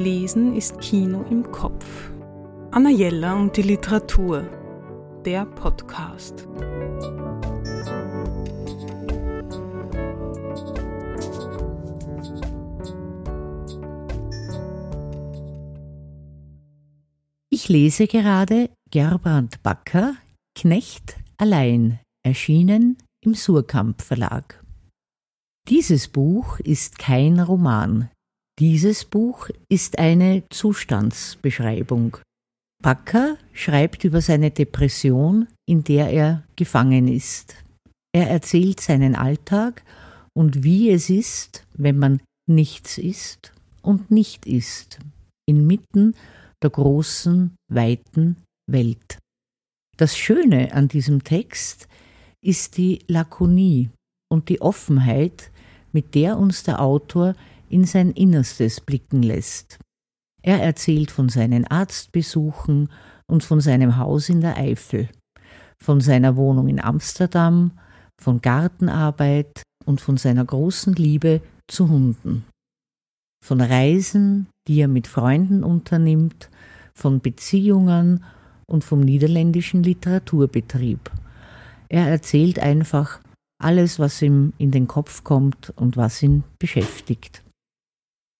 Lesen ist Kino im Kopf. Anna Jella und die Literatur. Der Podcast. Ich lese gerade Gerbrand Backer Knecht allein, erschienen im Surkamp Verlag. Dieses Buch ist kein Roman. Dieses Buch ist eine Zustandsbeschreibung. Backer schreibt über seine Depression, in der er gefangen ist. Er erzählt seinen Alltag und wie es ist, wenn man nichts ist und nicht ist, inmitten der großen, weiten Welt. Das Schöne an diesem Text ist die Lakonie und die Offenheit, mit der uns der Autor in sein Innerstes blicken lässt. Er erzählt von seinen Arztbesuchen und von seinem Haus in der Eifel, von seiner Wohnung in Amsterdam, von Gartenarbeit und von seiner großen Liebe zu Hunden, von Reisen, die er mit Freunden unternimmt, von Beziehungen und vom niederländischen Literaturbetrieb. Er erzählt einfach alles, was ihm in den Kopf kommt und was ihn beschäftigt.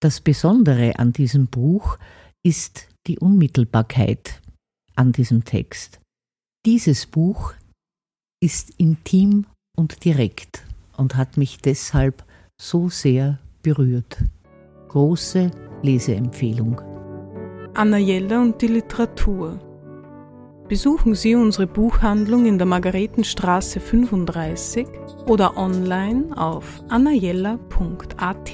Das Besondere an diesem Buch ist die Unmittelbarkeit an diesem Text. Dieses Buch ist intim und direkt und hat mich deshalb so sehr berührt. Große Leseempfehlung. Anna Jella und die Literatur. Besuchen Sie unsere Buchhandlung in der Margaretenstraße 35 oder online auf annajella.at.